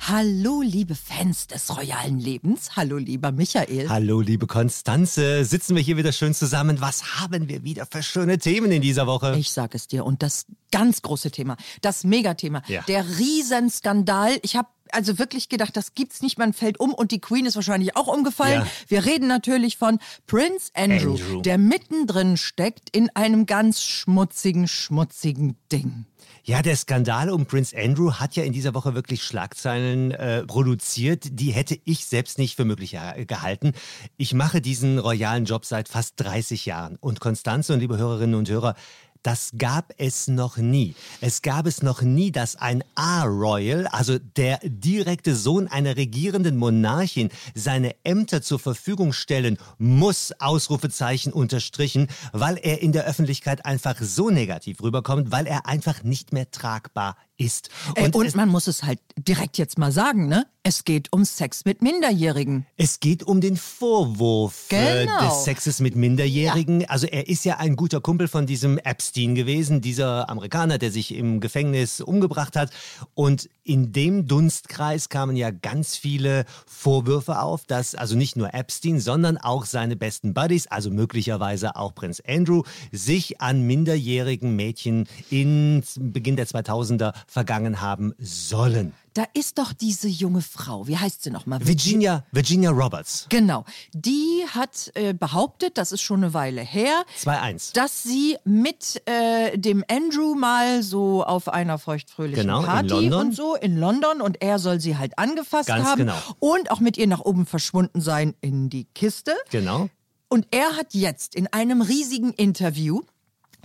Hallo, liebe Fans des royalen Lebens. Hallo, lieber Michael. Hallo, liebe Konstanze. Sitzen wir hier wieder schön zusammen. Was haben wir wieder für schöne Themen in dieser Woche? Ich sag es dir. Und das ganz große Thema, das Megathema, Ja. der Riesenskandal. Ich habe also wirklich gedacht, das gibt's nicht, man fällt um und die Queen ist wahrscheinlich auch umgefallen. Ja. Wir reden natürlich von Prince Andrew, Andrew. der mittendrin steckt in einem ganz schmutzigen, schmutzigen Ding. Ja, der Skandal um Prince Andrew hat ja in dieser Woche wirklich Schlagzeilen äh, produziert, die hätte ich selbst nicht für möglich gehalten. Ich mache diesen royalen Job seit fast 30 Jahren und Konstanze und liebe Hörerinnen und Hörer, das gab es noch nie. Es gab es noch nie, dass ein A-Royal, also der direkte Sohn einer regierenden Monarchin, seine Ämter zur Verfügung stellen muss, Ausrufezeichen unterstrichen, weil er in der Öffentlichkeit einfach so negativ rüberkommt, weil er einfach nicht mehr tragbar ist. Und, und man muss es halt direkt jetzt mal sagen, ne? Es geht um Sex mit Minderjährigen. es geht um den Vorwurf äh, Genau. des Sexes mit Minderjährigen. Also er ist ja ein guter Kumpel von diesem Epstein gewesen, dieser Amerikaner, der sich im Gefängnis umgebracht hat. Und in dem Dunstkreis kamen ja ganz viele Vorwürfe auf, dass also nicht nur Epstein, sondern auch seine besten Buddies, also möglicherweise auch Prinz Andrew, sich an minderjährigen Mädchen in Beginn der 2000er vergangen haben sollen. Da ist doch diese junge Frau, wie heißt sie nochmal? Virginia, Virginia Roberts. Genau. Die hat äh, behauptet, das ist schon eine Weile her, 2-1. dass sie mit äh, dem Andrew mal so auf einer feuchtfröhlichen Genau, Party und so in London und er soll sie halt angefasst Ganz haben genau. und auch mit ihr nach oben verschwunden sein in die Kiste. Genau. Und er hat jetzt in einem riesigen Interview,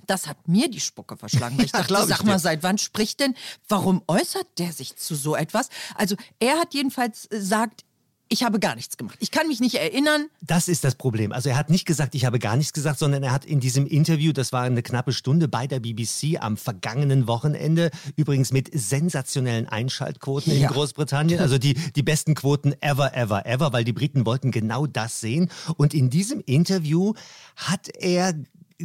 das hat mir die Spucke verschlagen. weil Ich Ja, dachte, ich sag mal, dir. seit wann spricht denn, warum äußert der sich zu so etwas? Also er hat jedenfalls äh, sagt, ich habe gar nichts gemacht. Ich kann mich nicht erinnern. Das ist das Problem. Also er hat nicht gesagt, ich habe gar nichts gesagt, sondern er hat in diesem Interview, das war eine knappe Stunde bei der BBC am vergangenen Wochenende, übrigens mit sensationellen Einschaltquoten Ja. in Großbritannien, also die, die besten Quoten ever, ever, ever, weil die Briten wollten genau das sehen. Und in diesem Interview hat er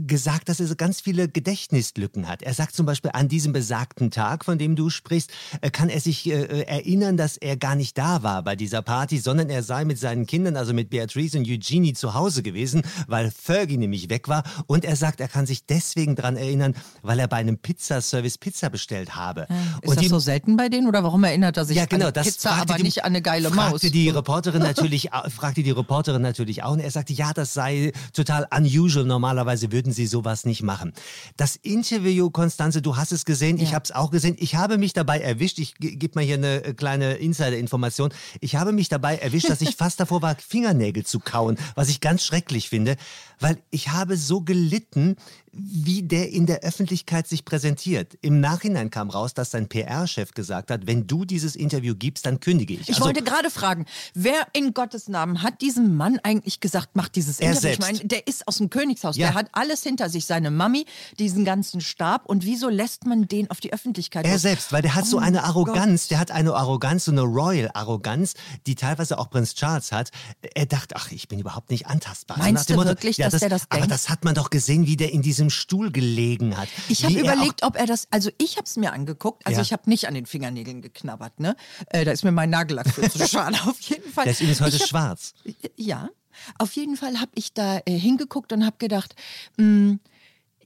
gesagt, dass er so ganz viele Gedächtnislücken hat. Er sagt zum Beispiel, an diesem besagten Tag, von dem du sprichst, äh, kann er sich äh, erinnern, dass er gar nicht da war bei dieser Party, sondern er sei mit seinen Kindern, also mit Beatrice und Eugenie zu Hause gewesen, weil Fergie nämlich weg war. Und er sagt, er kann sich deswegen daran erinnern, weil er bei einem Pizzaservice Pizza bestellt habe. Ist und das die- so selten bei denen oder warum erinnert er sich ja, genau, an das Pizza, aber die, nicht an eine geile fragte Maus? die Reporterin natürlich, fragte die Reporterin natürlich auch und er sagte, ja, das sei total unusual. Normalerweise würden sie sowas nicht machen. Das Interview, Konstanze, du hast es gesehen, ich Ja. habe es auch gesehen. Ich habe mich dabei erwischt. Ich ge- gebe mal hier eine äh, kleine Insider-Information. Ich habe mich dabei erwischt, dass ich fast davor war, Fingernägel zu kauen, was ich ganz schrecklich finde, weil ich habe so gelitten, wie der in der Öffentlichkeit sich präsentiert. Im Nachhinein kam raus, dass sein PR-Chef gesagt hat, wenn du dieses Interview gibst, dann kündige ich. Ich Also, wollte gerade fragen, wer in Gottes Namen hat diesem Mann eigentlich gesagt, macht dieses Er Interview? selbst. Ich meine, der ist aus dem Königshaus, Ja. der hat alles hinter sich, seine Mami, diesen ganzen Stab und wieso lässt man den auf die Öffentlichkeit? Er los? selbst, weil der hat so Oh eine mein Arroganz, der hat eine Arroganz, so eine Royal-Arroganz, die teilweise auch Prinz Charles hat. Er dachte, ach, ich bin überhaupt nicht antastbar. So Meinst dem du wirklich, dass der das Aber denkt? das hat man doch gesehen, wie der in diesem Stuhl gelegen hat. Ich habe er überlegt, ob er das, also ich habe es mir angeguckt, also Ja. ich habe nicht an den Fingernägeln geknabbert, ne? Äh, da ist mir mein Nagellack für zu schade, auf jeden Fall. Der ist übrigens heute hab- schwarz. Ja, auf jeden Fall habe ich da äh, hingeguckt und habe gedacht, mh,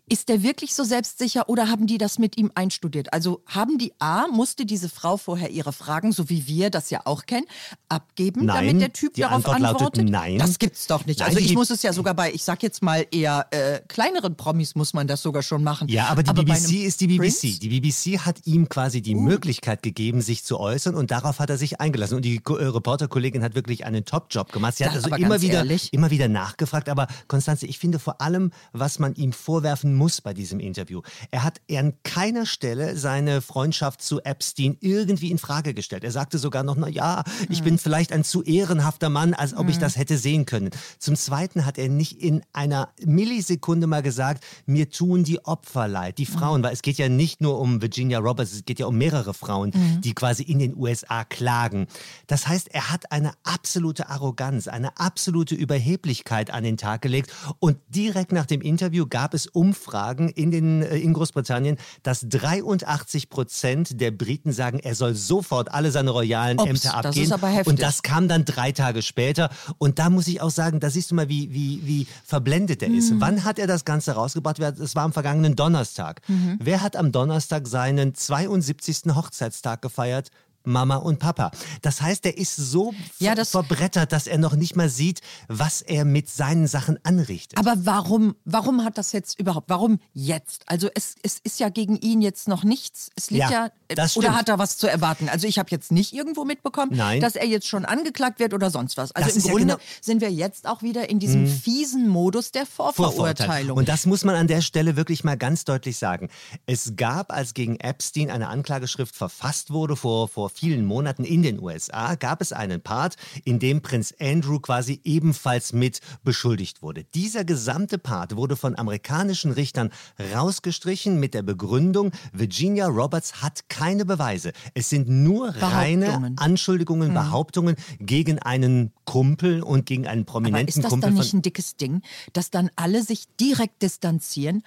ist der wirklich so selbstsicher oder haben die das mit ihm einstudiert? Also haben die A, musste diese Frau vorher ihre Fragen, so wie wir das ja auch kennen, abgeben, Nein, damit der Typ die darauf Antwort lautet antwortet? nein. Das gibt's doch nicht. Nein, also ich muss es ja sogar bei, ich sag jetzt mal eher äh, kleineren Promis muss man das sogar schon machen. Ja, aber die bei BBC ist die BBC. Prince? Die BBC hat ihm quasi die Möglichkeit gegeben, sich zu äußern und darauf hat er sich eingelassen. Und die äh, Reporterkollegin hat wirklich einen Top-Job gemacht. Sie hat Das also aber immer wieder, ehrlich. immer wieder nachgefragt. Aber Konstanze, ich finde vor allem, was man ihm vorwerfen machen muss bei diesem Interview. Er hat an keiner Stelle seine Freundschaft zu Epstein irgendwie in Frage gestellt. Er sagte sogar noch, na ja, ich mhm. bin vielleicht ein zu ehrenhafter Mann, als ob mhm. ich das hätte sehen können. Zum Zweiten hat er nicht in einer Millisekunde mal gesagt, mir tun die Opfer leid, die Frauen, mhm. weil es geht ja nicht nur um Virginia Roberts, es geht ja um mehrere Frauen, die quasi in den USA klagen. Das heißt, er hat eine absolute Arroganz, eine absolute Überheblichkeit an den Tag gelegt und direkt nach dem Interview gab es Umfragen in, den, äh, in Großbritannien, dass 83 Prozent der Briten sagen, er soll sofort alle seine royalen Ups, Ämter abgeben. Das ist aber heftig. Und das kam dann drei Tage später. Und da muss ich auch sagen, da siehst du mal, wie, wie, wie verblendet er mhm. ist. Wann hat er das Ganze rausgebracht? Es war am vergangenen Donnerstag. Mhm. Wer hat am Donnerstag seinen 72. Hochzeitstag gefeiert? Mama und Papa. Das heißt, er ist so ja, das verbrettert, dass er noch nicht mal sieht, was er mit seinen Sachen anrichtet. Aber warum, warum hat das jetzt überhaupt, warum jetzt? Also es, es ist ja gegen ihn jetzt noch nichts. Es liegt ja, ja oder hat er was zu erwarten? Also ich habe jetzt nicht irgendwo mitbekommen, Nein. dass er jetzt schon angeklagt wird oder sonst was. Also das im Grunde ja genau sind wir jetzt auch wieder in diesem hm. fiesen Modus der Vorverurteilung. Und das muss man an der Stelle wirklich mal ganz deutlich sagen. Es gab, als gegen Epstein eine Anklageschrift verfasst wurde vor, vor vielen Monaten in den USA gab es einen Part, in dem Prinz Andrew quasi ebenfalls mit beschuldigt wurde. Dieser gesamte Part wurde von amerikanischen Richtern rausgestrichen mit der Begründung, Virginia Roberts hat keine Beweise. Es sind nur reine Anschuldigungen, hm. Behauptungen gegen einen Kumpel und gegen einen prominenten Kumpel. Aber ist das Kumpel dann nicht ein dickes Ding, dass dann alle sich direkt distanzieren?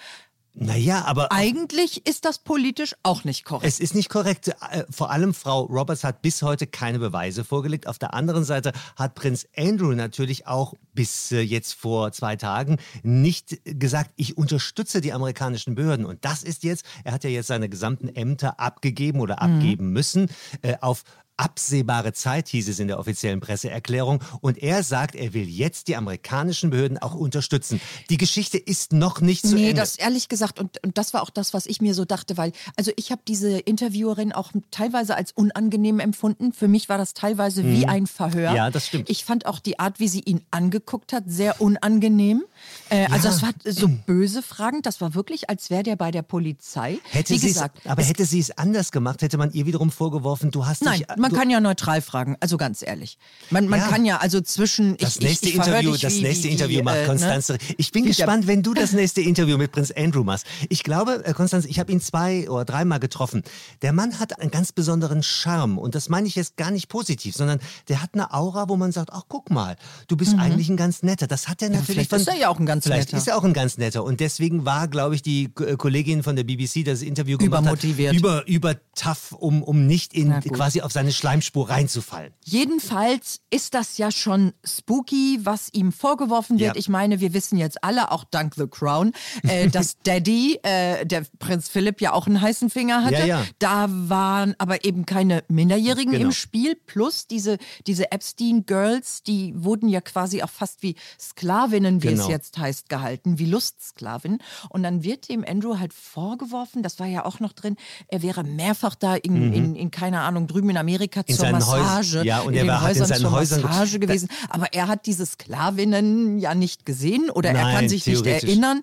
Naja, aber. Eigentlich ist das politisch auch nicht korrekt. Es ist nicht korrekt. Äh, vor allem Frau Roberts hat bis heute keine Beweise vorgelegt. Auf der anderen Seite hat Prinz Andrew natürlich auch bis äh, jetzt vor zwei Tagen nicht gesagt, ich unterstütze die amerikanischen Behörden. Und das ist jetzt, er hat ja jetzt seine gesamten Ämter abgegeben oder mhm. abgeben müssen, äh, auf absehbare Zeit, hieß es in der offiziellen Presseerklärung. Und er sagt, er will jetzt die amerikanischen Behörden auch unterstützen. Die Geschichte ist noch nicht zu nee, Ende. Nee, das ehrlich gesagt, und, und das war auch das, was ich mir so dachte, weil, also ich habe diese Interviewerin auch teilweise als unangenehm empfunden. Für mich war das teilweise hm. wie mhm. ein Verhör. Ja, das stimmt. Ich fand auch die Art, wie sie ihn angeguckt hat, sehr unangenehm. Äh, ja. Also es war so böse Fragen, das war wirklich, als wäre der bei der Polizei. Hätte wie gesagt, aber hätte sie es anders gemacht, hätte man ihr wiederum vorgeworfen, du hast Nein, dich man kann ja neutral fragen, also ganz ehrlich. Man, man ja. kann ja also zwischen. Das ich, nächste ich, ich Interview, dich, das wie, nächste wie, Interview macht äh, Konstanze. Ne? Ich bin wie gespannt, wenn du das nächste Interview mit Prinz Andrew machst. Ich glaube, äh, Konstanze, ich habe ihn zwei oder dreimal getroffen. Der Mann hat einen ganz besonderen Charme und das meine ich jetzt gar nicht positiv, sondern der hat eine Aura, wo man sagt, ach guck mal, du bist mhm. eigentlich ein ganz netter. Das hat er natürlich. Vielleicht von, ist er ja auch ein ganz vielleicht netter. ist er auch ein ganz netter und deswegen war, glaube ich, die äh, Kollegin von der BBC, das Interview gemacht Übermotiviert. hat, über über tough, um um nicht in quasi auf seine Schleimspur reinzufallen. Jedenfalls ist das ja schon spooky, was ihm vorgeworfen wird. Ja. Ich meine, wir wissen jetzt alle, auch dank The Crown, äh, dass Daddy, äh, der Prinz Philipp, ja auch einen heißen Finger hatte. Ja, ja. Da waren aber eben keine Minderjährigen genau. im Spiel. Plus diese, diese Epstein-Girls, die wurden ja quasi auch fast wie Sklavinnen, wie genau. es jetzt heißt, gehalten, wie Lustsklavinnen. Und dann wird dem Andrew halt vorgeworfen, das war ja auch noch drin, er wäre mehrfach da in, mhm. in, in keine Ahnung, drüben in Amerika in zur Massage. Ja, und er war, hat in seinen Häusern Massage gewesen. Aber er hat diese Sklavinnen ja nicht gesehen oder Nein, er kann sich nicht erinnern.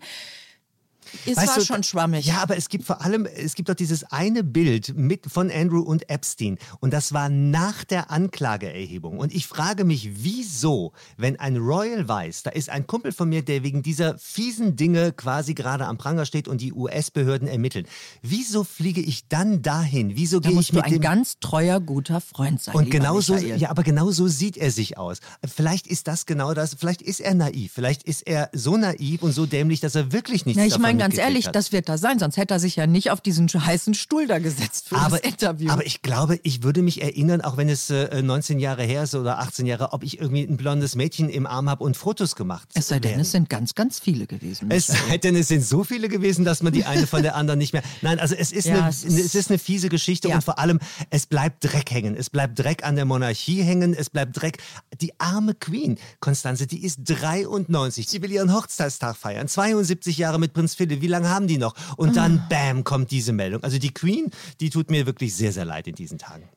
Es weißt war du, schon schwammig. Ja, aber es gibt vor allem, es gibt doch dieses eine Bild mit von Andrew und Epstein und das war nach der Anklageerhebung. Und ich frage mich, wieso, wenn ein Royal weiß, da ist ein Kumpel von mir, der wegen dieser fiesen Dinge quasi gerade am Pranger steht und die US-Behörden ermitteln, wieso fliege ich dann dahin? Wieso da gehe ich mit du ein ganz treuer, guter Freund sein. Und genau so, ja, aber genau so sieht er sich aus. Vielleicht ist das genau das, vielleicht ist er naiv, vielleicht ist er so naiv und so dämlich, dass er wirklich nichts Na, ich davon ganz ehrlich, hat. das wird da sein, sonst hätte er sich ja nicht auf diesen heißen Stuhl da gesetzt für aber, das Interview. Aber ich glaube, ich würde mich erinnern, auch wenn es äh, 19 Jahre her ist oder 18 Jahre, ob ich irgendwie ein blondes Mädchen im Arm habe und Fotos gemacht Es sei denn, es sind ganz, ganz viele gewesen. Es sei denn, es sind so viele gewesen, dass man die eine von der anderen nicht mehr. Nein, also es ist, ja, eine, es ist, es ist eine fiese Geschichte ja. und vor allem, es bleibt Dreck hängen. Es bleibt Dreck an der Monarchie hängen. Es bleibt Dreck. Die arme Queen, Konstanze, die ist 93. Sie will ihren Hochzeitstag feiern. 72 Jahre mit Prinz Philipp. Wie lange haben die noch? Und dann, ah. bam, kommt diese Meldung. Also die Queen, die tut mir wirklich sehr, sehr leid in diesen Tagen.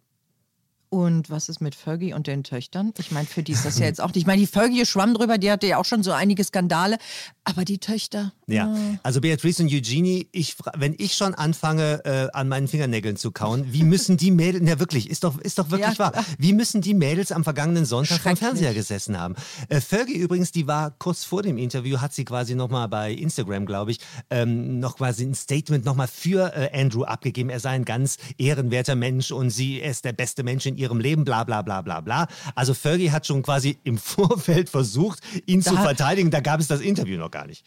Und was ist mit Fergie und den Töchtern? Ich meine, für die ist das ja jetzt auch nicht. Ich meine, die Fergie schwamm drüber, die hatte ja auch schon so einige Skandale. Aber die Töchter. Ja, also Beatrice und Eugenie, ich, wenn ich schon anfange, äh, an meinen Fingernägeln zu kauen, wie müssen die Mädels, ja wirklich, ist doch, ist doch wirklich Ja, wahr, wie müssen die Mädels am vergangenen Sonntag vom. Fernseher gesessen haben? Äh, Fergie übrigens, die war kurz vor dem Interview, hat sie quasi nochmal bei Instagram, glaube ich, ähm, noch quasi ein Statement nochmal für äh, Andrew abgegeben. Er sei ein ganz ehrenwerter Mensch und sie er ist der beste Mensch in ihrem Leben, bla bla bla bla bla. Also Fergie hat schon quasi im Vorfeld versucht, ihn zu Da- verteidigen. Da gab es das Interview noch gar nicht.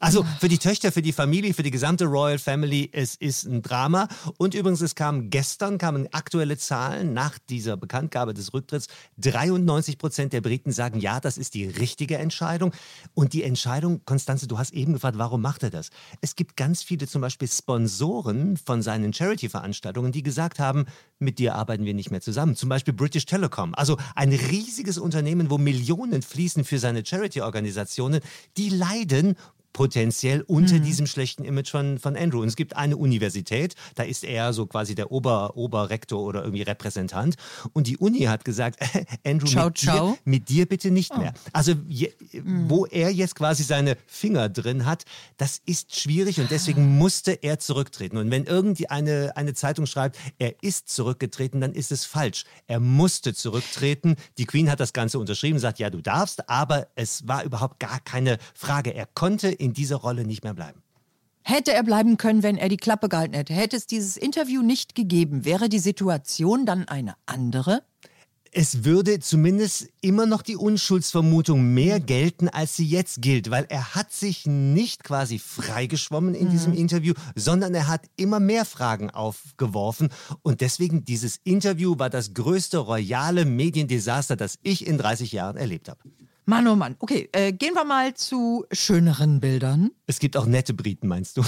Also für die Töchter, für die Familie, für die gesamte Royal Family, es ist ein Drama. Und übrigens, es kam gestern, kamen aktuelle Zahlen nach dieser Bekanntgabe des Rücktritts. 93 Prozent der Briten sagen, ja, das ist die richtige Entscheidung. Und die Entscheidung, Konstanze, du hast eben gefragt, warum macht er das? Es gibt ganz viele zum Beispiel Sponsoren von seinen Charity-Veranstaltungen, die gesagt haben, mit dir arbeiten wir nicht mehr zusammen. Zum Beispiel British Telecom. Also ein riesiges Unternehmen, wo Millionen fließen für seine Charity-Organisationen. Die leiden potenziell unter diesem schlechten Image von, von Andrew. Und es gibt eine Universität, da ist er so quasi der Ober, Oberrektor oder irgendwie Repräsentant. Und die Uni hat gesagt, Andrew, Ciao, mit, ciao. Dir, mit dir bitte nicht mehr. Also je, wo er jetzt quasi seine Finger drin hat, das ist schwierig und deswegen musste er zurücktreten. Und wenn irgendeine eine Zeitung schreibt, er ist zurückgetreten, dann ist es falsch. Er musste zurücktreten. Die Queen hat das Ganze unterschrieben, sagt, ja, du darfst, aber es war überhaupt gar keine Frage. Er konnte in dieser Rolle nicht mehr bleiben. Hätte er bleiben können, wenn er die Klappe gehalten hätte. Hätte es dieses Interview nicht gegeben, wäre die Situation dann eine andere? es würde zumindest immer noch die Unschuldsvermutung mehr gelten, als sie jetzt gilt, weil er hat sich nicht quasi freigeschwommen in diesem Interview, sondern er hat immer mehr Fragen aufgeworfen und deswegen dieses Interview war das größte royale Mediendesaster, das ich in 30 Jahren erlebt habe. Mann, oh Mann. Okay, äh, gehen wir mal zu schöneren Bildern. Es gibt auch nette Briten, meinst du?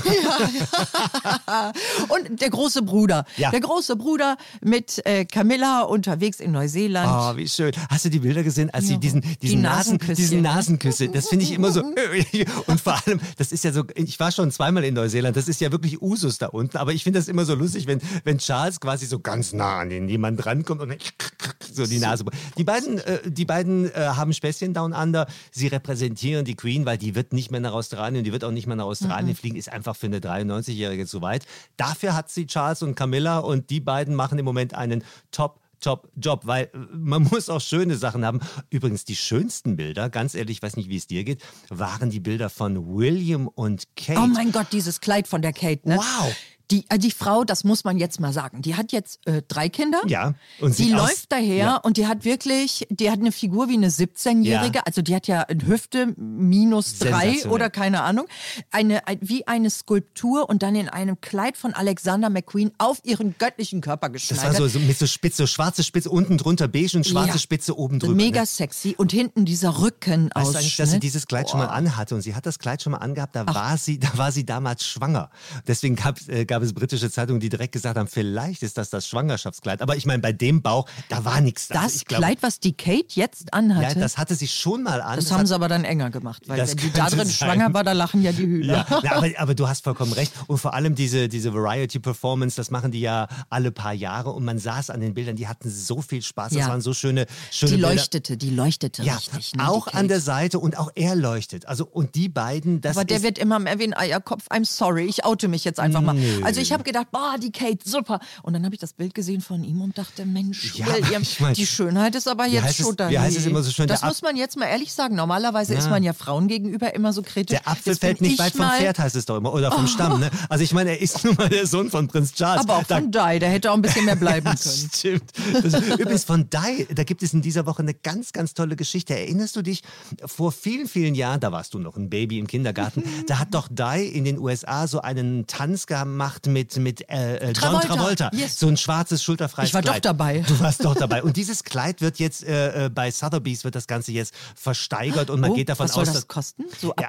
Und der große Bruder. Ja. Der große Bruder mit äh, Camilla unterwegs in Neuseeland. Oh, wie schön. Hast du die Bilder gesehen, als sie Ja. diesen, Die diesen, Nasen, diesen Nasenküsse, das finde ich immer so. Und vor allem, das ist ja so, ich war schon zweimal in Neuseeland, das ist ja wirklich Usus da unten, aber ich finde das immer so lustig, wenn, wenn Charles quasi so ganz nah an den jemand rankommt und so die Nase. Die beiden, äh, die beiden äh, haben Späßchen Down Under. Sie repräsentieren die Queen, weil die wird nicht mehr nach Australien, die wird auch nicht mehr nach Australien fliegen, ist einfach für eine 93-Jährige zu weit. Dafür hat sie Charles und Camilla und die beiden machen im Moment einen Top Top-Job, weil äh, man muss auch schöne Sachen haben. Übrigens, die schönsten Bilder, ganz ehrlich, ich weiß nicht, wie es dir geht, waren die Bilder von William und Kate. Oh mein Gott, dieses Kleid von der Kate, ne? Wow. Die, äh, die Frau, das muss man jetzt mal sagen, die hat jetzt äh, drei Kinder. Ja, und die aus- läuft daher Ja. und die hat wirklich, die hat eine Figur wie eine 17-Jährige, Ja. also die hat ja eine Hüfte minus drei oder keine Ahnung, eine, ein, wie eine Skulptur und dann in einem Kleid von Alexander McQueen auf ihren göttlichen Körper Das geschneidert. war so, so mit so Spitze, schwarze Spitze unten drunter beige und schwarze Ja. Spitze oben drüber. Mega ne? sexy und hinten dieser Rückenausschnitt. Weißt du dass sie dieses Kleid schon mal anhatte und sie hat das Kleid schon mal angehabt, da war sie, da war sie damals schwanger. Deswegen gab, äh, gab es britische Zeitungen, die direkt gesagt haben, vielleicht ist das das Schwangerschaftskleid. Aber ich meine, bei dem Bauch, da war nichts. das Also ich glaub, Kleid, was die Kate jetzt anhatte, Ja, das hatte sie schon mal an. das hat- haben sie aber dann enger gemacht, weil Das wenn die da drin sein. schwanger war, da lachen ja die Hühner. Ja, na, aber, aber du hast vollkommen recht. Und vor allem diese, diese Variety-Performance, das machen die ja alle paar Jahre. Und man saß an den Bildern, die hatten so viel Spaß. Das Ja. waren so schöne, schöne Die Bilder. leuchtete, die leuchtete Ja, richtig. Ne, auch an der Seite und auch er leuchtet. Also und die beiden, das Aber der wird immer mehr wie ein Eierkopf. I'm sorry, ich oute mich jetzt einfach mal. Also ich habe gedacht, boah, die Kate, super. Und dann habe ich das Bild gesehen von ihm und dachte, Mensch, Ja, William, ich mein, die Schönheit ist aber jetzt schon da. wie heißt es immer so schön, Das muss man jetzt mal ehrlich sagen. Normalerweise ist man ja Frauen gegenüber immer so kritisch. der Apfel Jetzt fällt nicht ich weit vom Pferd, heißt es doch immer. Oder vom Stamm. Ne? Also ich meine, er ist nun mal der Sohn von Prinz Charles. Aber auch Da- von Di, der hätte auch ein bisschen mehr bleiben können. Das stimmt. Das, übrigens von Di, da gibt es in dieser Woche eine ganz, ganz tolle Geschichte. Erinnerst du dich, vor vielen, vielen Jahren, da warst du noch ein Baby im Kindergarten, da hat doch Di in den USA so einen Tanz gemacht mit, mit äh, äh, John Travolta. Travolta. Yes. So ein schwarzes, schulterfreies Ich war doch Kleid. dabei. Du warst doch dabei. Und dieses Kleid wird jetzt äh, äh, bei Sotheby's wird das Ganze jetzt versteigert und man Oh, geht davon was soll aus, das dass kosten? So ab, Ja.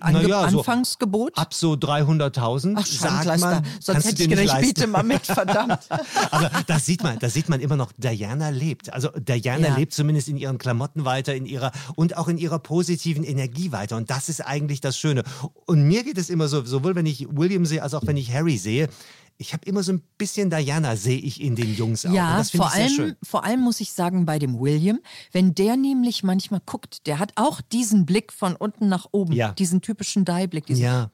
Ange Na ja, so Anfangsgebot? ab so 300.000 Ach, Schandleister. Sonst kannst hätte du ich gedacht, ich biete mal mit, verdammt. Aber da sieht man, da sieht man immer noch, Diana lebt. Also Diana Ja. lebt zumindest in ihren Klamotten weiter, in ihrer und auch in ihrer positiven Energie weiter. Und das ist eigentlich das Schöne. Und mir geht es immer so, sowohl wenn ich William sehe, als auch wenn ich Harry sehe. Ich habe immer so ein bisschen Diana, sehe ich in den Jungs auch. Ja, vor ich sehr allem, schön. vor allem muss ich sagen, bei dem William, wenn der nämlich manchmal guckt, der hat auch diesen Blick von unten nach oben, Ja. diesen typischen Die-Blick. diesen- Ja.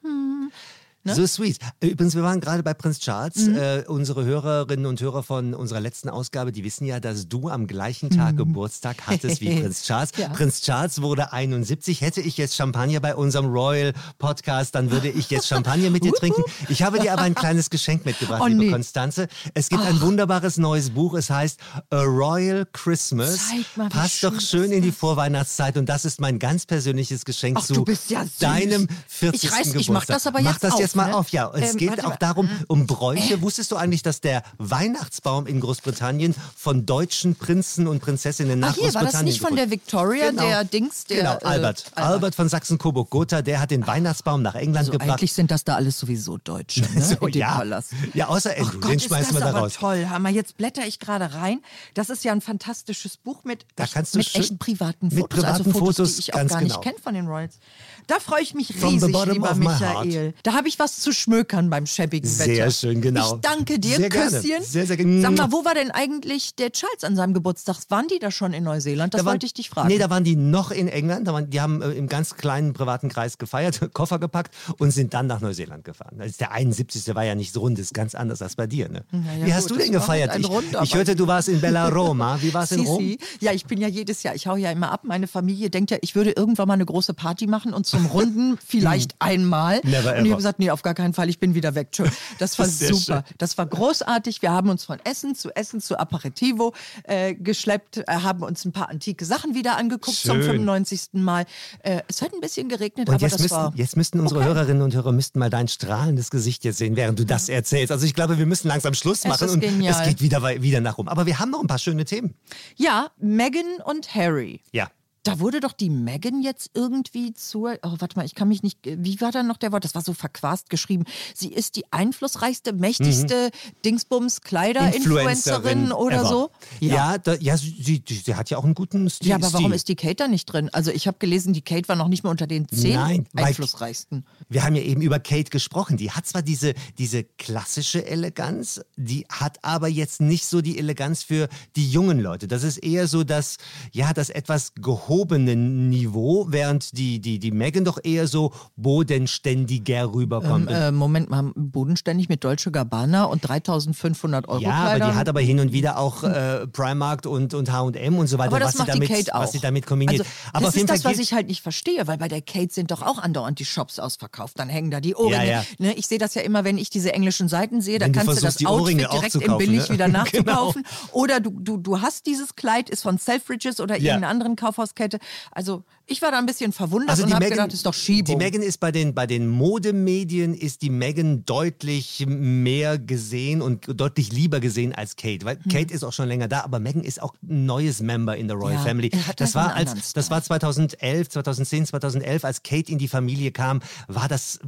Ne? So sweet. Übrigens, wir waren gerade bei Prinz Charles. Mhm. Äh, unsere Hörerinnen und Hörer von unserer letzten Ausgabe, die wissen ja, dass du am gleichen Tag Geburtstag hattest wie Prinz Charles. Mhm. Ja. Prinz Charles wurde 71. Hätte ich jetzt Champagner bei unserem Royal Podcast, dann würde ich jetzt Champagner mit dir trinken. Ich habe dir aber ein kleines Geschenk mitgebracht, Oh, liebe nee. Konstanze. Es gibt ein wunderbares neues Buch. Es heißt A Royal Christmas. Mal, Passt doch schön in die Vorweihnachtszeit und das ist mein ganz persönliches Geschenk Ach, zu ja deinem 40. Ich reiß- Geburtstag. ich mach das aber Mach jetzt das jetzt mal ne? auf, ja. Es Ähm, geht auch darum, um Bräuche. Wusstest du eigentlich, dass der Weihnachtsbaum in Großbritannien von deutschen Prinzen und Prinzessinnen nach Ach hier, war Großbritannien das nicht von der Victoria, Genau. der Dings, der Genau, äh, Albert. Albert von Sachsen-Coburg-Gotha, der hat den Weihnachtsbaum nach England Also gebracht. eigentlich sind das da alles sowieso Deutsche, ne? So, ja. Palast. ja, außer Andrew, Gott, den ist schmeißen das wir da aber raus. toll. Hammer, jetzt blätter ich gerade rein. Das ist ja ein fantastisches Buch mit, Da kannst du mit schön- echt privaten mit Fotos. also privaten Fotos, Fotos, die ich auch gar genau. nicht kenne von den Royals. Da freue ich mich From riesig, lieber Michael. Da habe ich was zu schmökern beim schäbigen Sehr Wetter. schön, genau. Ich danke dir, Sehr gerne. Küsschen. Sehr, sehr gerne. Sag mal, wo war denn eigentlich der Charles an seinem Geburtstag? Waren die da schon in Neuseeland? Das Da waren- wollte ich dich fragen. Nee, da waren die noch in England. Da waren, die haben äh, im ganz kleinen privaten Kreis gefeiert, Koffer gepackt und sind dann nach Neuseeland gefahren. Ist der 71. war ja nicht so rund, ist ganz anders als bei dir. Ne? ja, Wie hast gut, du denn halt gefeiert? Ich, Rund, ich hörte, du warst in Bella Roma. Wie war es in Rom? Ja, ich bin ja jedes Jahr, ich hau ja immer ab. Meine Familie denkt ja, ich würde irgendwann mal eine große Party machen und zum Runden vielleicht einmal. Hm. Never und ich ever. habe gesagt, nee, auf gar keinen Fall, ich bin wieder weg. Tschö. Das war Sehr super. Das war großartig. Wir haben uns von Essen zu Essen zu Aperitivo äh, geschleppt, äh, haben uns ein paar antike Sachen wieder angeguckt zum Schön. 95. Mal. Äh, es hat ein bisschen geregnet, Und aber das müssten, war... jetzt müssten unsere okay. Hörerinnen und Hörer müssten mal dein strahlendes Gesicht jetzt sehen, während du das erzählst. Also ich glaube, wir müssen langsam Schluss Es machen ist und genial. es geht wieder, wieder nach rum. Aber wir haben noch ein paar schöne Themen. Ja, Meghan und Harry. Ja. Da wurde doch die Megan jetzt irgendwie zur. Oh, warte mal, ich kann mich nicht. Wie war da noch der Wort? Das war so verquast geschrieben. Sie ist die einflussreichste, mächtigste Dingsbums Kleider-Influencerin oder ever. so. Ja, da, ja sie, sie, sie hat ja auch einen guten Stil. Ja, aber warum ist die Kate da nicht drin? Also ich habe gelesen, die Kate war noch nicht mal unter den zehn Nein, einflussreichsten. Wir haben ja eben über Kate gesprochen. Die hat zwar diese, diese klassische Eleganz, die hat aber jetzt nicht so die Eleganz für die jungen Leute. Das ist eher so das, ja, das etwas gehobene Niveau, während die, die, die Megan doch eher so bodenständiger rüberkommt. Äh, Moment mal, bodenständig mit Dolce Gabbana und 3500 Euro ja, aber Kleidern. die hat aber hin und wieder auch äh, Primark und, und H&M und so weiter, Aber das was, macht sie damit, die Kate auch. was sie damit kombiniert. Also, aber das ist das, was ich halt nicht verstehe, weil bei der Kate sind doch auch andauernd die Shops ausverkauft. Dann hängen da die Ohrringe. Ja, ja. Ne, ich sehe das ja immer, wenn ich diese englischen Seiten sehe, da kannst du das Outfit auch direkt im Billig ne? wieder Genau. nachzukaufen. Oder du, du, du hast dieses Kleid, ist von Selfridges oder Ja. irgendeiner anderen Kaufhauskette. Also ich war da ein bisschen verwundert Also und die habe Megan, gedacht, ist doch Schiebung. die Megan ist bei den, bei den Modemedien ist die Megan deutlich mehr gesehen und deutlich lieber gesehen als Kate. Weil Kate ist auch schon länger da, aber Megan ist auch ein neues Member in der Royal Hm. Ja, Family. Das war, als, das war 2011, 2010, 2011, als Kate in die Familie kam, war das,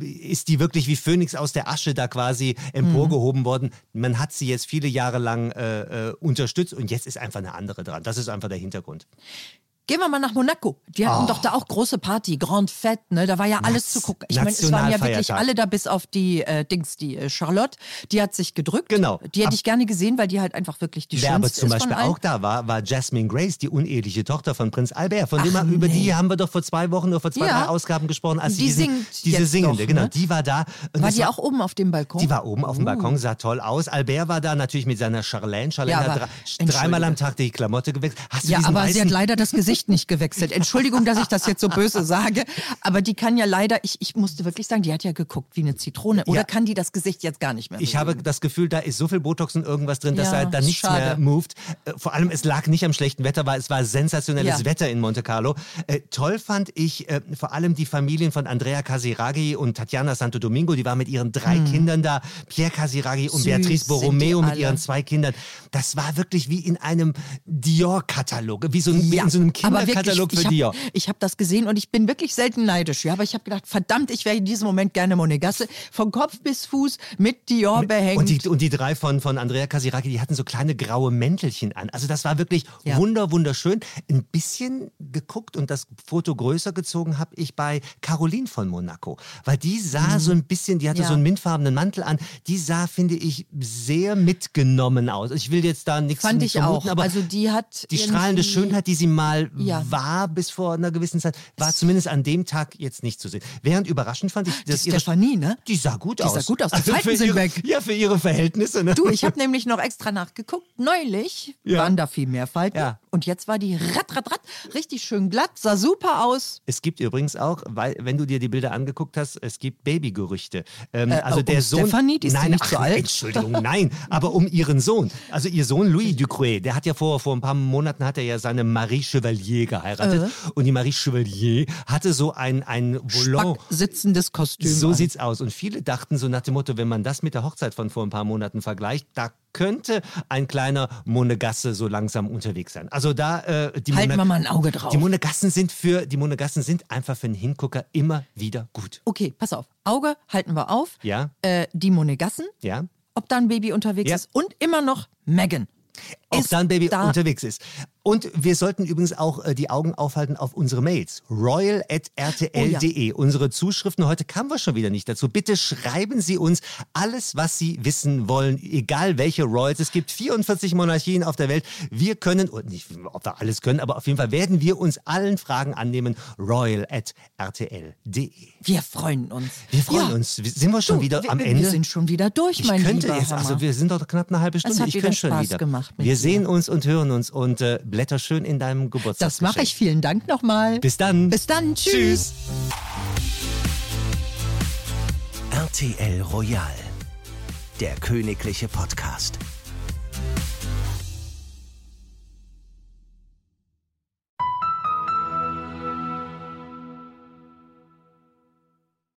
ist die wirklich wie Phönix aus der Asche da quasi emporgehoben worden. Man hat sie jetzt viele Jahre lang äh, äh, unterstützt und jetzt ist einfach eine andere dran. Das ist einfach der Hintergrund. Gehen wir mal nach Monaco. Die hatten Oh. doch da auch große Party, Grand Fête, ne? Da war ja alles Naz- zu gucken. Ich meine, es waren ja wirklich alle da, bis auf die äh, Dings, die äh, Charlotte. Die hat sich gedrückt. Genau. Die hätte ich gerne gesehen, weil die halt einfach wirklich die Wer aber schönste zum Beispiel auch da war, war Jasmine Grace, die uneheliche Tochter von Prinz Albert. Von dem Ach, über die nee. haben wir doch vor zwei Wochen oder vor zwei, Ja. drei Ausgaben gesprochen. Als Die diesen, singt diese Singende, noch, genau. ne? Die war da. Und War die auch oben auf dem Balkon? Die war oben auf dem Balkon, sah toll aus. Albert war da natürlich mit seiner Charlene. Charlene Ja, hat dreimal am. Tag die Klamotte gewechselt. Hast du Ja, aber sie hat leider das Gesicht nicht gewechselt. Entschuldigung, dass ich das jetzt so böse sage, aber die kann ja leider, ich, ich musste wirklich sagen, die hat ja geguckt wie eine Zitrone. Oder Ja. kann die das Gesicht jetzt gar nicht mehr Ich habe das Gefühl, da ist so viel Botox und irgendwas drin, dass Ja, er da ist nichts schade. mehr moved. Äh, Vor allem, es lag nicht am schlechten Wetter, weil es war sensationelles Ja. Wetter in Monte Carlo. Äh, toll fand ich äh, vor allem die Familien von Andrea Casiraghi und Tatjana Santo Domingo. Die war mit ihren drei Kindern da. Pierre Casiraghi und Hm. Süß Beatrice Borromeo mit ihren zwei Kindern. Das war wirklich wie in einem Dior-Katalog, wie, so ein, Ja, in so einem aber Kinderkatalog ich, für ich Dior. Hab, ich habe das gesehen und ich bin wirklich selten neidisch. Ja, aber ich habe gedacht, verdammt, ich wäre in diesem Moment gerne Monegasse. Von Kopf bis Fuß mit Dior behängt. Und die, und die drei von, von Andrea Casiraki, die hatten so kleine graue Mäntelchen an. Also das war wirklich Ja. wunder, wunderschön. Ein bisschen geguckt und das Foto größer gezogen habe ich bei Caroline von Monaco. Weil die sah so ein bisschen, die hatte Mhm. Ja. so einen mintfarbenen Mantel an. Die sah, finde ich, sehr mitgenommen aus. Ich will jetzt da nichts Fand ich vermuten, auch. aber Also die hat die strahlende Schönheit, die sie mal Ja. war bis vor einer gewissen Zeit, war zumindest an dem Tag jetzt nicht zu sehen. Während überraschend fand ich, Die dass ihre Stefanie, ne? die sah gut Die aus. sah gut aus. Die Also Falten sind ihre, weg. Ja, für ihre Verhältnisse. Ne? Du, ich habe nämlich noch extra nachgeguckt. Neulich Ja. waren da viel mehr Falten. Ja. Und jetzt war die rat, rat, rat, richtig schön glatt, sah super aus. Es gibt übrigens auch, weil, wenn du dir die Bilder angeguckt hast, es gibt Babygerüchte. Ähm, Äh, also um der Sohn. Stefanie, die ist nein, nicht ach, so alt. Entschuldigung, nein, aber um ihren Sohn. Also ihr Sohn Louis Ducrouet, der hat ja vor, vor ein paar Monaten hat er ja seine Marie Chevalier geheiratet. Äh. Und die Marie Chevalier hatte so ein, ein Volant. Sitzendes Kostüm. So an. sieht's aus. Und viele dachten so nach dem Motto, wenn man das mit der Hochzeit von vor ein paar Monaten vergleicht, da könnte ein kleiner Monegasse so langsam unterwegs sein. Also da äh, die Halten Mone- wir mal ein Auge drauf. Die Monegassen sind für die Monegassen sind einfach für einen Hingucker immer wieder gut. Okay, pass auf. Auge halten wir auf. Ja. Äh, die Monegassen, Ja. ob da ein Baby unterwegs Ja. ist. Und immer noch Megan. Ob Ist da ein Baby da- unterwegs ist. Und wir sollten übrigens auch äh, die Augen aufhalten auf unsere Mails. royal.rtl.de. Unsere Zuschriften heute kamen wir schon wieder nicht dazu. Bitte schreiben Sie uns alles, was Sie wissen wollen, egal welche Royals. Es gibt 44 Monarchien auf der Welt. Wir können, und nicht, ob wir alles können, aber auf jeden Fall werden wir uns allen Fragen annehmen. royal.rtl.de. Wir freuen uns. Wir freuen Ja. uns. Sind wir schon Du, wieder wir, am wir Ende? Wir sind schon wieder durch, Ich mein könnte lieber jetzt, Hammer. also wir sind doch knapp eine halbe Stunde. ich könnte schon Spaß wieder. gemacht. Sehen uns und hören uns und äh, blätter schön in deinem Geburtstag. das mache ich. Vielen Dank nochmal. Bis dann. Bis dann. Tschüss. Tschüss. RTL Royal. Der königliche Podcast.